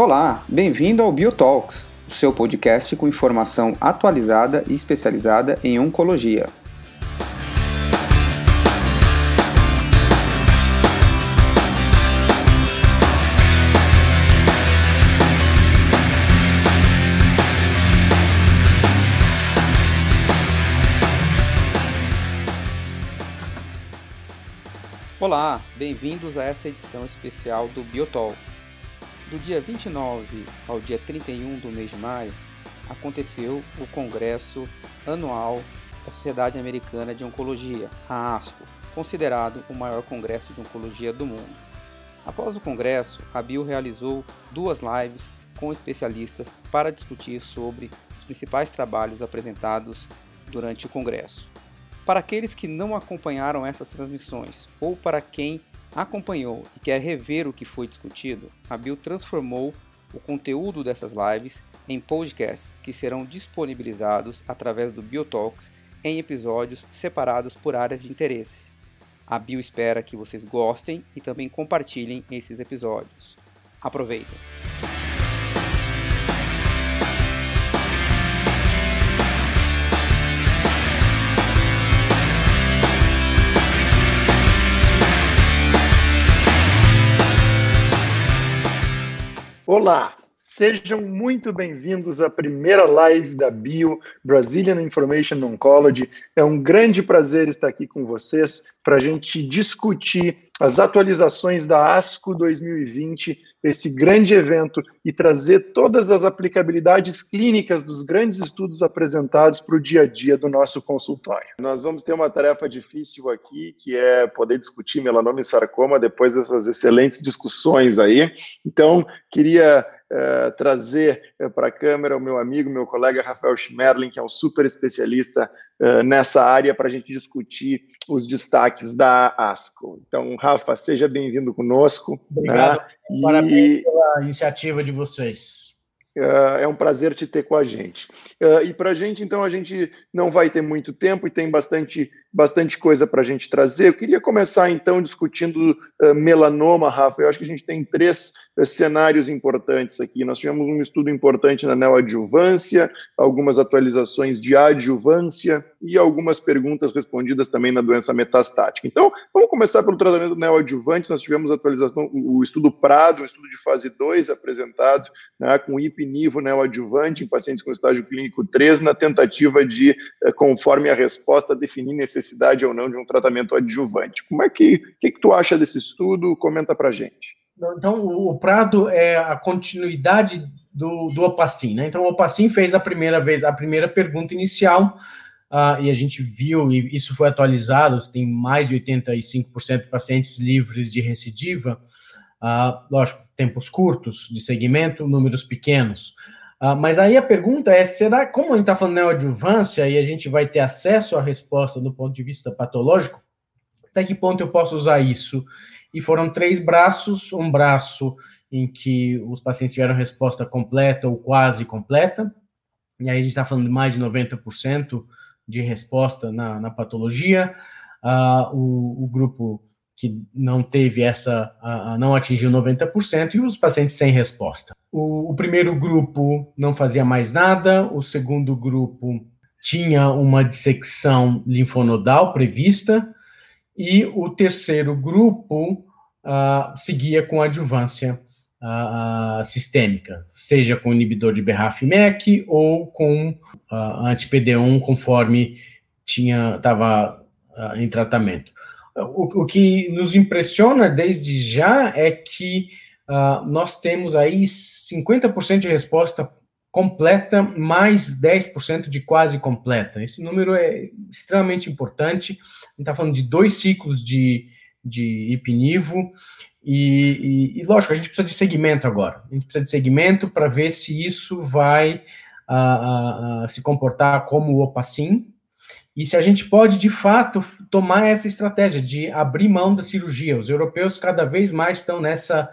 Olá, bem-vindo ao Biotalks, o seu podcast com informação atualizada e especializada em oncologia. Olá, bem-vindos a essa edição especial do Biotalks. Do dia 29 ao dia 31 do mês de maio, aconteceu o Congresso Anual da Sociedade Americana de Oncologia, a ASCO, considerado o maior congresso de oncologia do mundo. Após o congresso, a Bio realizou duas lives com especialistas para discutir sobre os principais trabalhos apresentados durante o congresso. Para aqueles que não acompanharam essas transmissões ou para quem acompanhou e quer rever o que foi discutido, a Bill transformou o conteúdo dessas lives em podcasts que serão disponibilizados através do Biotalks em episódios separados por áreas de interesse. A Bill espera que vocês gostem e também compartilhem esses episódios. Aproveitem! Olá, sejam muito bem-vindos à primeira live da Bio Brazilian Information Oncology. É um grande prazer estar aqui com vocês para a gente discutir as atualizações da ASCO 2020, esse grande evento, e trazer todas as aplicabilidades clínicas dos grandes estudos apresentados para o dia a dia do nosso consultório. Nós vamos ter uma tarefa difícil aqui, que é poder discutir melanoma e sarcoma depois dessas excelentes discussões aí. Então, queria Uh, trazer uh, para a câmera o meu amigo, meu colega Rafael Schmerlin, que é um super especialista uh, nessa área, para a gente discutir os destaques da ASCO. Então, Rafa, seja bem-vindo conosco. Obrigado, né? parabéns e... pela iniciativa de vocês. Uh, é um prazer te ter com a gente. Uh, e para a gente, então, a gente não vai ter muito tempo e tem bastante, bastante coisa para a gente trazer. Eu queria começar, então, discutindo uh, melanoma, Rafa. Eu acho que a gente tem três cenários importantes aqui. Nós tivemos um estudo importante na neoadjuvância, algumas atualizações de adjuvância e algumas perguntas respondidas também na doença metastática. Então, vamos começar pelo tratamento neoadjuvante. Nós tivemos atualização, o estudo Prado, um estudo de fase 2 apresentado né, com IP nivo neoadjuvante em pacientes com estágio clínico 3, na tentativa de, eh, conforme a resposta, definir necessidade ou não de um tratamento adjuvante. Como é que, que, que tu acha desse estudo? Comenta para gente. Então, o Prado é a continuidade do, do Opacin, né? Então, o Opacin fez a primeira vez, a primeira pergunta inicial, uh, e a gente viu, e isso foi atualizado, tem mais de 85% de pacientes livres de recidiva, uh, lógico, tempos curtos de segmento, números pequenos. Uh, mas aí a pergunta é: será, como a gente está falando neoadjuvância e a gente vai ter acesso à resposta do ponto de vista patológico, até que ponto eu posso usar isso? E foram três braços: um braço em que os pacientes tiveram resposta completa ou quase completa, e aí a gente está falando de mais de 90% de resposta na, na patologia. Uh, o, o grupo que não teve essa, não atingiu 90%, e os pacientes sem resposta. O, o, primeiro grupo não fazia mais nada, o segundo grupo tinha uma dissecção linfonodal prevista, e o terceiro grupo uh, seguia com adjuvância sistêmica, seja com inibidor de BRAF-MEK ou com uh, anti-PD1, conforme tinha estava em tratamento o, o que nos impressiona desde já é que uh, nós temos aí 50% de resposta completa, mais 10% de quase completa. Esse número é extremamente importante. A gente está falando de dois ciclos de, de ipinivo, e, e, e, lógico, a gente precisa de segmento agora. A gente precisa de segmento para ver se isso vai uh, uh, se comportar como o Opacin, e se a gente pode, de fato, tomar essa estratégia de abrir mão da cirurgia. Os europeus cada vez mais estão nessa,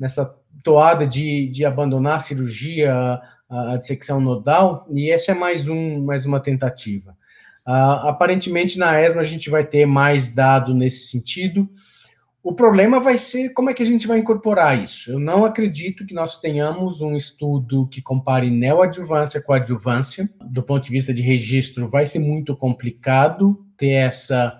nessa toada de, de abandonar a cirurgia, a, a dissecção nodal, e essa é mais, um, mais uma tentativa. Uh, aparentemente, na ESMA, a gente vai ter mais dado nesse sentido. O problema vai ser como é que a gente vai incorporar isso. Eu não acredito que nós tenhamos um estudo que compare neoadjuvância com adjuvância. Do ponto de vista de registro, vai ser muito complicado ter essa,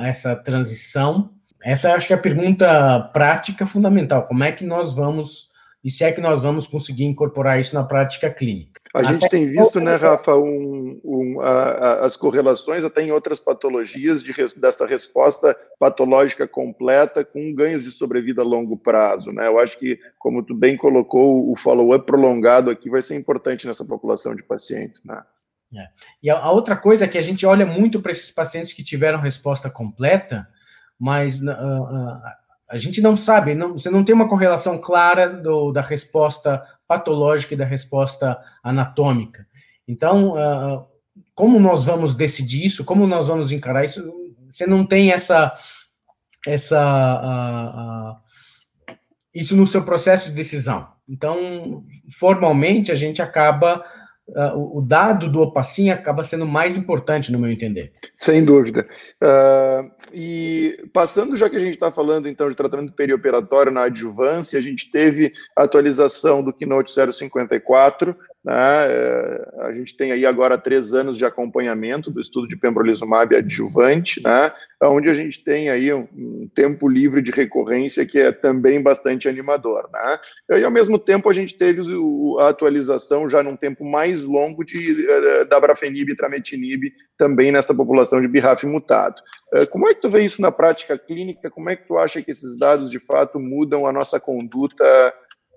essa transição. Essa acho que é a pergunta prática fundamental. Como é que nós vamos, e se é que nós vamos conseguir incorporar isso na prática clínica? A até gente tem visto, né, Rafa, um, um, a, a, as correlações até em outras patologias de, dessa resposta patológica completa com ganhos de sobrevida a longo prazo. Né? Eu acho que, como tu bem colocou, o follow-up prolongado aqui vai ser importante nessa população de pacientes. Né? É. E a, a, outra coisa é que a gente olha muito para esses pacientes que tiveram resposta completa, mas uh, uh, a gente não sabe, não, você não tem uma correlação clara do, da resposta patológica e da resposta anatômica. Então, uh, como nós vamos decidir isso? Como nós vamos encarar isso? Você não tem essa essa uh, uh, isso no seu processo de decisão. Então, formalmente, a gente acaba o dado do Opacin acaba sendo mais importante, no meu entender. Sem dúvida. Uh, e passando, já que a gente está falando então de tratamento perioperatório na adjuvância, a gente teve atualização do Keynote 054, né? É, a gente tem aí agora três anos de acompanhamento do estudo de pembrolizumab adjuvante, né? onde a gente tem aí um, tempo livre de recorrência que é também bastante animador. Né? E ao mesmo tempo a gente teve a atualização já num tempo mais longo de uh, dabrafenib e trametinib também nessa população de BRAF mutado. Uh, como é que tu vê isso na prática clínica? Como é que tu acha que esses dados de fato mudam a nossa conduta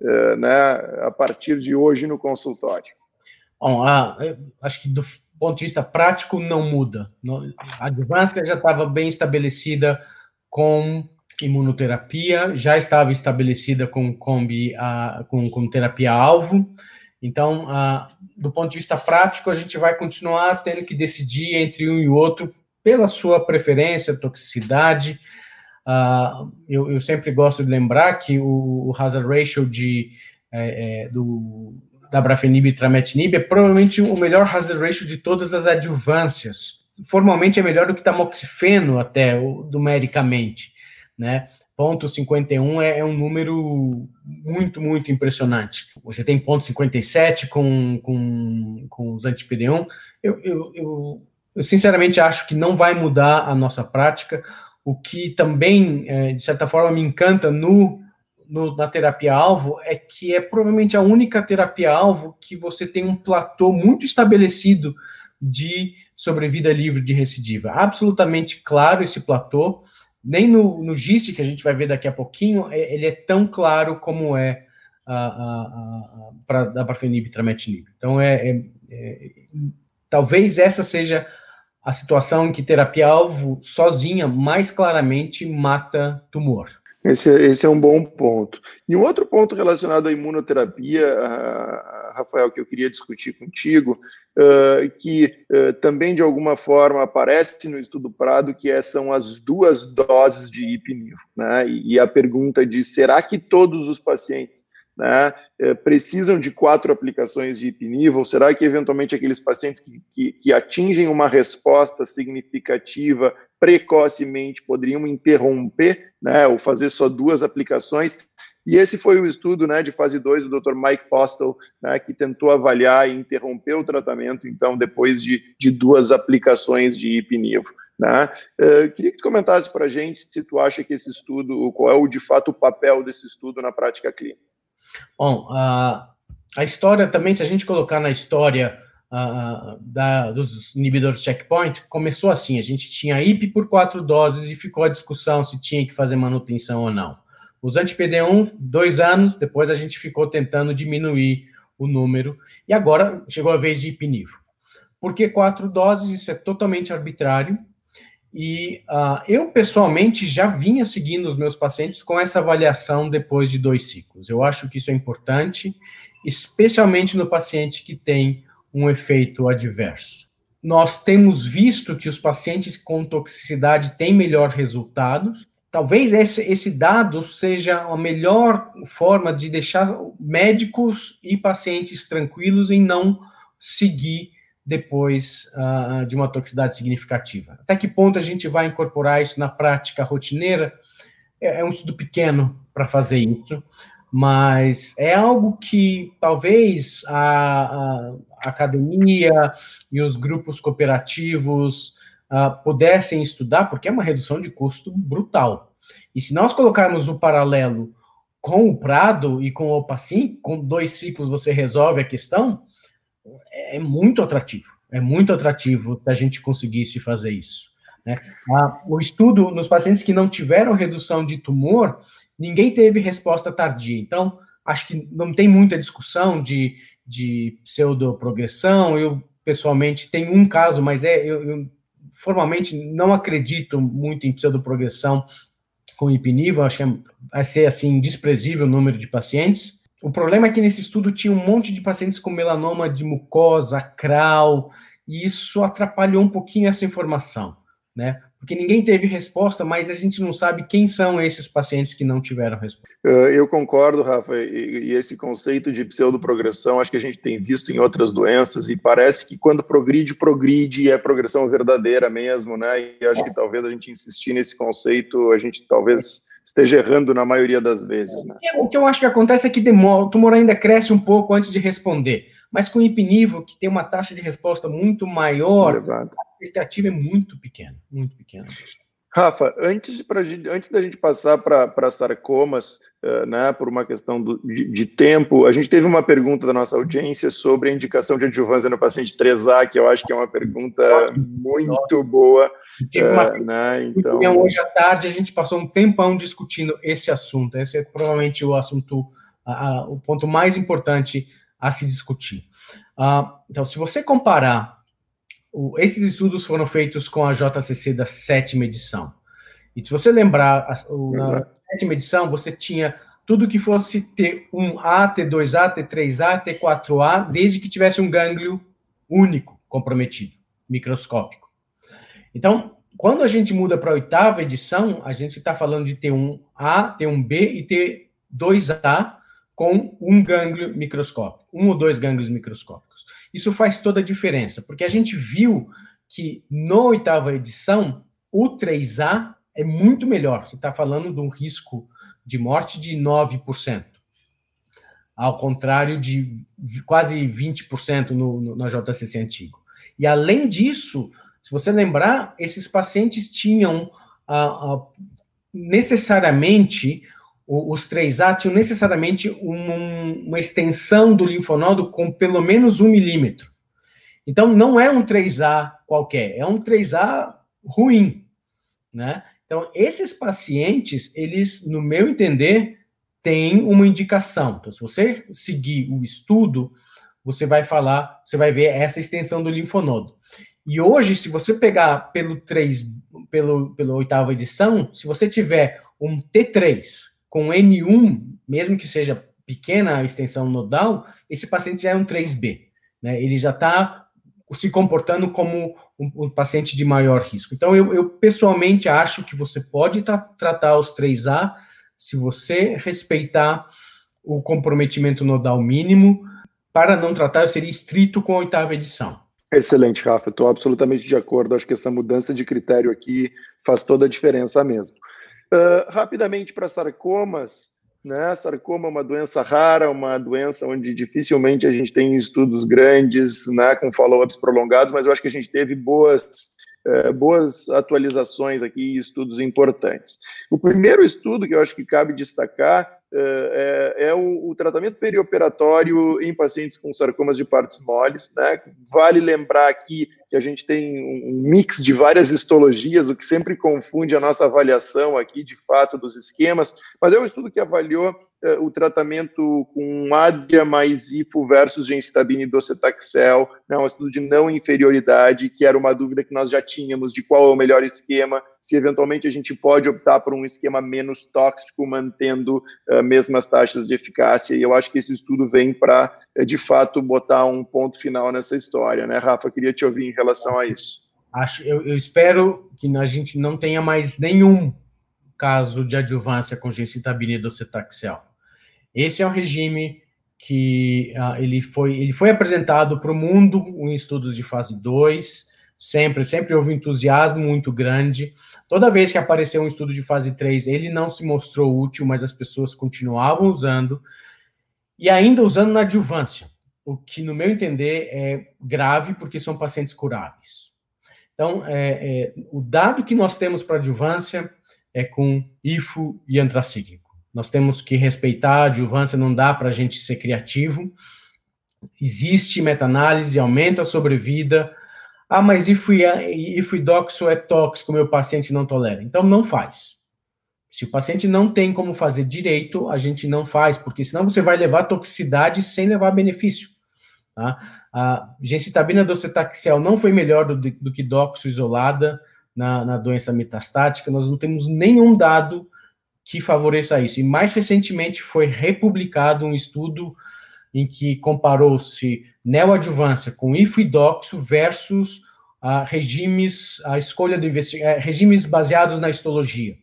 é, né, a partir de hoje no consultório? Bom, a, acho que do ponto de vista prático não muda. A advância já estava bem estabelecida com imunoterapia, já estava estabelecida com combi, a, com, com terapia-alvo. Então, a, do ponto de vista prático, a gente vai continuar tendo que decidir entre um e outro pela sua preferência, toxicidade, Uh, eu, eu, sempre gosto de lembrar que o, o hazard ratio de, é, é, do, da brafenib e trametinib é provavelmente o melhor hazard ratio de todas as adjuvâncias. Formalmente é melhor do que tamoxifeno até, numericamente, né? Ponto 51 é, é um número muito, muito impressionante. Você tem ponto 57 com, com, com os anti-PD1. Eu, eu, eu, eu sinceramente acho que não vai mudar a nossa prática o que também, é, de certa forma, me encanta no, no, na terapia-alvo é que é provavelmente a única terapia-alvo que você tem um platô muito estabelecido de sobrevida livre de recidiva. Absolutamente claro esse platô. Nem no, no GIST, que a gente vai ver daqui a pouquinho, é, ele é tão claro como é a, a, a, para e trametinib. Então, é, é, é, talvez essa seja a situação em que terapia-alvo sozinha mais claramente mata tumor. Esse, esse, é um bom ponto. E um outro ponto relacionado à imunoterapia, uh, Rafael, que eu queria discutir contigo, uh, que uh, também de alguma forma aparece no estudo Prado, que é, são as duas doses de ipinivo. Né? E, a pergunta de será que todos os pacientes né, é, precisam de quatro aplicações de ipinivo? Será que, eventualmente, aqueles pacientes que, que, que, atingem uma resposta significativa precocemente poderiam interromper, né, ou fazer só duas aplicações? E esse foi o estudo né, de fase 2 do Dr. Mike Postel, né, que tentou avaliar e interromper o tratamento, então, depois de, de duas aplicações de ipinivo. Né? Uh, queria que tu comentasse para a gente se tu acha que esse estudo, qual é o, de fato o papel desse estudo na prática clínica. Bom, a, a história também, se a gente colocar na história uh, da, dos inibidores checkpoint, começou assim: a gente tinha IP por quatro doses e ficou a discussão se tinha que fazer manutenção ou não. Os anti-PD1, dois anos, depois a gente ficou tentando diminuir o número, e agora chegou a vez de ipinivo. Por que quatro doses? Isso é totalmente arbitrário. E uh, eu, pessoalmente, já vinha seguindo os meus pacientes com essa avaliação depois de dois ciclos. Eu acho que isso é importante, especialmente no paciente que tem um efeito adverso. Nós temos visto que os pacientes com toxicidade têm melhor resultado. Talvez esse, esse dado seja a melhor forma de deixar médicos e pacientes tranquilos em não seguir depois uh, de uma toxicidade significativa. Até que ponto a gente vai incorporar isso na prática rotineira? é, é um estudo pequeno para fazer isso, mas é algo que talvez a, a, academia e os grupos cooperativos uh, pudessem estudar, porque é uma redução de custo brutal. E se nós colocarmos o paralelo com o Prado e com o Opacim, com dois ciclos você resolve a questão, é muito atrativo. É muito atrativo da gente conseguisse fazer isso. Né? Ah, o estudo nos pacientes que não tiveram redução de tumor, ninguém teve resposta tardia. Então, acho que não tem muita discussão de, de pseudoprogressão. Eu, pessoalmente, tenho um caso, mas é eu, eu formalmente não acredito muito em pseudoprogressão com hipnivo, acho que vai ser assim desprezível o número de pacientes. O problema é que nesse estudo tinha um monte de pacientes com melanoma de mucosa, acral, e isso atrapalhou um pouquinho essa informação, né? Porque ninguém teve resposta, mas a gente não sabe quem são esses pacientes que não tiveram resposta. Eh, eu concordo, Rafa, e esse conceito de pseudoprogressão, acho que a gente tem visto em outras doenças, e parece que quando progride, progride, e é progressão verdadeira mesmo, né? E acho que talvez a gente insistir nesse conceito, a gente talvez esteja errando na maioria das vezes. Né? O que eu acho que acontece é que demora, o tumor ainda cresce um pouco antes de responder. Mas com o hipnivo, que tem uma taxa de resposta muito maior, Elevado. A expectativa é muito pequena, muito pequena. Rafa, antes, pra, antes da gente passar para sarcomas, uh, né, por uma questão do, de, de, tempo, a gente teve uma pergunta da nossa audiência sobre a indicação de adjuvância no paciente 3A, que eu acho que é uma pergunta muito boa. Uh, né, então... Hoje à tarde a gente passou um tempão discutindo esse assunto. Esse é provavelmente o assunto, o ponto mais importante a se discutir. Uh, então, se você comparar o, esses estudos foram feitos com a JCC da sétima edição. E se você lembrar, o, na sétima edição, você tinha tudo que fosse T1A, T2A, T3A, T4A, desde que tivesse um gânglio único comprometido, microscópico. Então, quando a gente muda para a oitava edição, a gente está falando de T1A, T1B e T2A com um gânglio microscópico, um ou dois gânglios microscópicos. Isso faz toda a diferença, porque a gente viu que na oitava edição, o 3A é muito melhor. Você está falando de um risco de morte de 9%, ao contrário de quase 20% no, na JCC antigo. E além disso, se você lembrar, esses pacientes tinham ah, ah, necessariamente os 3A tinham necessariamente um, uma extensão do linfonodo com pelo menos um milímetro. Então, não é um 3A qualquer, é um 3A ruim, né? Então, esses pacientes, eles, no meu entender, têm uma indicação. Então, se você seguir o estudo, você vai falar, você vai ver essa extensão do linfonodo. E hoje, se você pegar pelo 3, pelo, pela oitava edição, se você tiver um T3 com M1, mesmo que seja pequena a extensão nodal, esse paciente já é um 3B. Né? Ele já está se comportando como um, um, paciente de maior risco. Então, eu, eu pessoalmente acho que você pode tra tratar os 3A se você respeitar o comprometimento nodal mínimo. Para não tratar, eu seria estrito com a oitava edição. Excelente, Rafa. Estou absolutamente de acordo. Acho que essa mudança de critério aqui faz toda a diferença mesmo. Uh, rapidamente para sarcomas, né? Sarcoma é uma doença rara, uma doença onde dificilmente a gente tem estudos grandes, né, com follow-ups prolongados, mas eu acho que a gente teve boas, uh, boas atualizações aqui, estudos importantes. O primeiro estudo que eu acho que cabe destacar é, é o, o, tratamento perioperatório em pacientes com sarcomas de partes moles. Né? Vale lembrar aqui que a gente tem um mix de várias histologias, o que sempre confunde a nossa avaliação aqui, de fato, dos esquemas, mas é um estudo que avaliou é, o tratamento com Adria mais IFO versus gencitabina e docetaxel, né? um estudo de não inferioridade, que era uma dúvida que nós já tínhamos de qual é o melhor esquema, se eventualmente a gente pode optar por um esquema menos tóxico, mantendo uh, mesmas taxas de eficácia. E eu acho que esse estudo vem para, uh, de fato, botar um ponto final nessa história, né, Rafa? Queria te ouvir em relação a isso. Acho, eu, eu espero que a gente não tenha mais nenhum caso de adjuvância com gencitabina e docetaxel. Esse é um regime que uh, ele, foi, ele foi apresentado para o mundo em estudos de fase 2, sempre, sempre houve entusiasmo muito grande. Toda vez que apareceu um estudo de fase 3, ele não se mostrou útil, mas as pessoas continuavam usando, e ainda usando na adjuvância, o que, no meu entender, é grave, porque são pacientes curáveis. Então, é, é, o dado que nós temos para adjuvância é com IFO e antracíclico. Nós temos que respeitar a adjuvância, não dá para a gente ser criativo. Existe meta-análise, aumenta a sobrevida. Ah, mas IFO e, IFO e doxo é tóxico, meu paciente não tolera. Então, não faz. Se o paciente não tem como fazer direito, a gente não faz, porque senão você vai levar toxicidade sem levar benefício. Tá? A gencitabina docetaxel não foi melhor do, do que doxo isolada na, na doença metastática, nós não temos nenhum dado que favoreça isso. E mais recentemente foi republicado um estudo em que comparou-se neoadjuvância com ifidoxo versus uh, regimes, a escolha do eh, regimes baseados na histologia.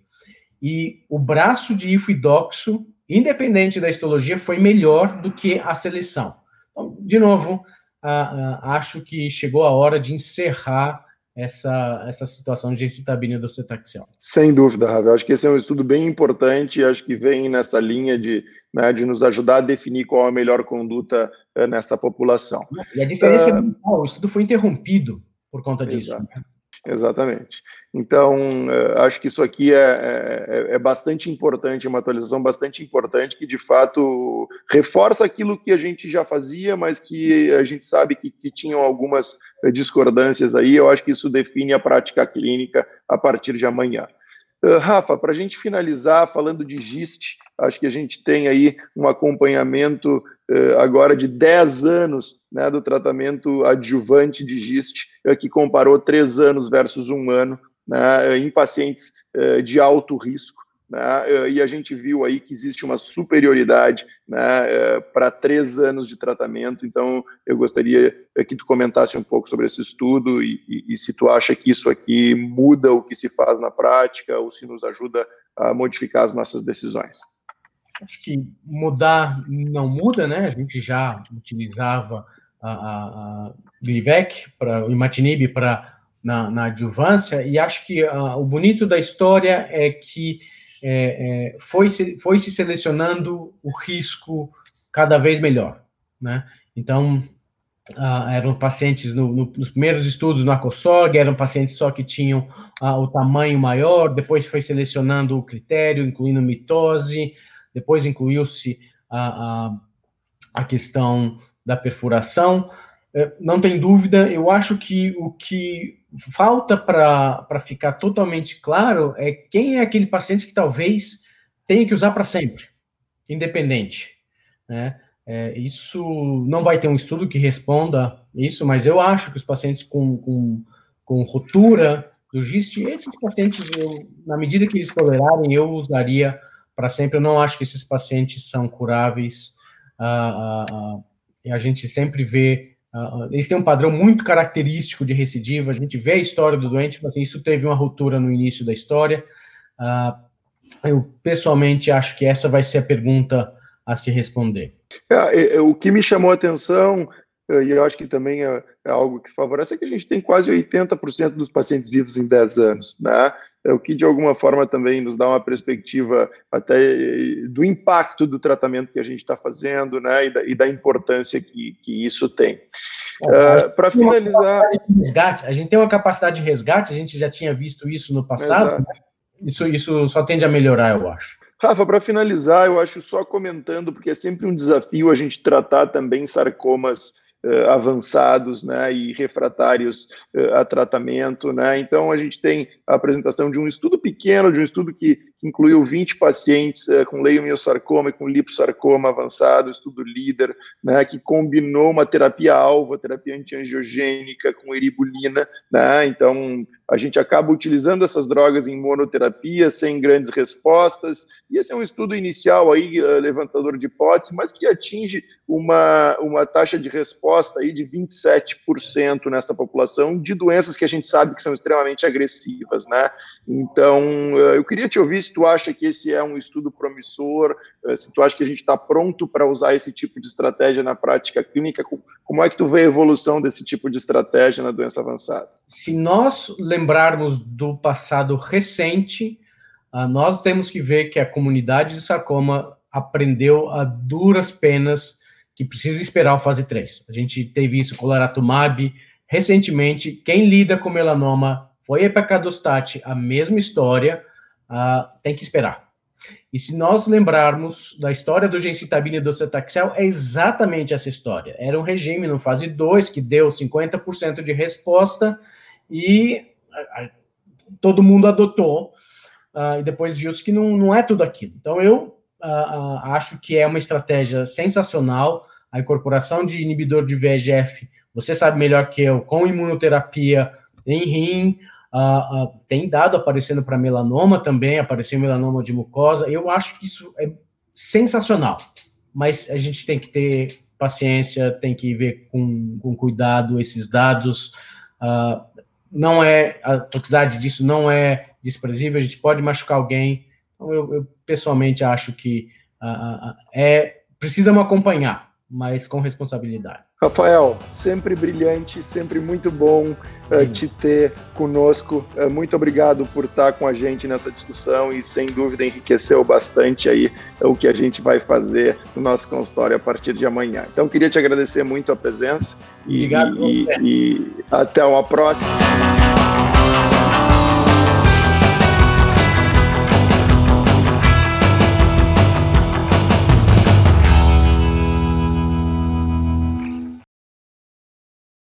E o braço de ifidoxo, independente da histologia, foi melhor do que a seleção. Então, de novo, uh, uh, acho que chegou a hora de encerrar essa, essa situação de gencitabina docetaxel. Sem dúvida, Ravel. Acho que esse é um estudo bem importante, acho que vem nessa linha de, né, de nos ajudar a definir qual a melhor conduta uh, nessa população. E a diferença uh, é brutal, o estudo foi interrompido por conta disso. Né? Exatamente. Então, uh, acho que isso aqui é, é, é, bastante importante, é uma atualização bastante importante que, de fato, reforça aquilo que a gente já fazia, mas que a gente sabe que, que tinham algumas discordâncias aí. Eu acho que isso define a prática clínica a partir de amanhã. Uh, Rafa, para a gente finalizar falando de GIST, acho que a gente tem aí um acompanhamento agora de 10 anos né, do tratamento adjuvante de GIST, uh, que comparou 3 anos versus um ano né, em pacientes de alto risco né, eh, e a gente viu aí que existe uma superioridade né, eh, para três anos de tratamento. Então, eu gostaria eh, que tu comentasse um pouco sobre esse estudo e, e, e, se tu acha que isso aqui muda o que se faz na prática ou se nos ajuda a modificar as nossas decisões. Acho que mudar não muda, né? A gente já utilizava a, a, a Glivec, para o imatinib para na, na adjuvância, e acho que a, o bonito da história é que é, é, foi, se, foi se selecionando o risco cada vez melhor, né? Então, uh, eram pacientes no, no, nos primeiros estudos no ACOSOG, eram pacientes só que tinham uh, o tamanho maior, depois foi selecionando o critério, incluindo mitose, depois incluiu-se a, a, a questão da perfuração. É, não tem dúvida, eu acho que o que falta para ficar totalmente claro é quem é aquele paciente que talvez tenha que usar para sempre, independente. Né? É, isso não vai ter um estudo que responda isso, mas eu acho que os pacientes com, com, com ruptura do GIST, esses pacientes, eu, na medida que eles tolerarem, eu usaria para sempre. Eu não acho que esses pacientes são curáveis. Ah, ah, ah, a gente sempre vê eles têm um padrão muito característico de recidiva. A gente vê a história do doente, mas isso teve uma ruptura no início da história. Eu pessoalmente acho que essa vai ser a pergunta a se responder. É, é, é o que me chamou a atenção, eh, e eu acho que também é, é algo que favorece, é que a gente tem quase 80% dos pacientes vivos em 10 anos, né? É o que de alguma forma também nos dá uma perspectiva até eh, do impacto do tratamento que a gente está fazendo, né, e da, e da, importância que, que isso tem. Uh, é, Para finalizar, resgate, a gente tem uma capacidade de resgate, a gente já tinha visto isso no passado. Né? Isso, isso só tende a melhorar, eu acho. Rafa, para finalizar, eu acho só comentando, porque é sempre um desafio a gente tratar também sarcomas uh, avançados né, e refratários uh, a tratamento. Né? Então, a gente tem a apresentação de um estudo pequeno, de um estudo que, que incluiu 20 pacientes uh, com leiomiosarcoma e com liposarcoma avançado, estudo líder, né, que combinou uma terapia-alvo, terapia antiangiogênica com eribulina. Né? Então, a gente acaba utilizando essas drogas em monoterapia sem grandes respostas, e esse é um estudo inicial aí, uh, levantador de hipótese, mas que atinge uma, uma taxa de resposta aí de 27% nessa população de doenças que a gente sabe que são extremamente agressivas, né? Então, uh, eu queria te ouvir se tu acha que esse é um estudo promissor, uh, se tu acha que a gente está pronto para usar esse tipo de estratégia na prática clínica, como é que tu vê a evolução desse tipo de estratégia na doença avançada? Se nós lembrarmos do passado recente, uh, nós temos que ver que a comunidade de sarcoma aprendeu a duras penas que precisa esperar o fase 3. A gente teve isso com o Laratumab, recentemente, quem lida com melanoma foi epacadostat, a mesma história, uh, tem que esperar. E se nós lembrarmos da história do gencitabina e do cetaxel, é exatamente essa história. Era um regime no fase 2 que deu 50% de resposta e todo mundo adotou, uh, e depois viu-se que não, não é tudo aquilo. Então, eu uh, acho que é uma estratégia sensacional, a incorporação de inibidor de VEGF você sabe melhor que eu, com imunoterapia em rim, uh, uh, tem dado aparecendo para melanoma também, apareceu melanoma de mucosa. Eu acho que isso é sensacional, mas a gente tem que ter paciência, tem que ver com, com cuidado esses dados. Uh, não é a toxicidade disso não é desprezível, a gente pode machucar alguém. Então eu, eu pessoalmente acho que é precisamos acompanhar, mas com responsabilidade. Rafael, sempre brilhante, sempre muito bom uh, te ter conosco. Uh, muito obrigado por estar com a gente nessa discussão e, sem dúvida, enriqueceu bastante aí o que a gente vai fazer no nosso consultório a partir de amanhã. Então, queria te agradecer muito a presença e, e, e até uma próxima.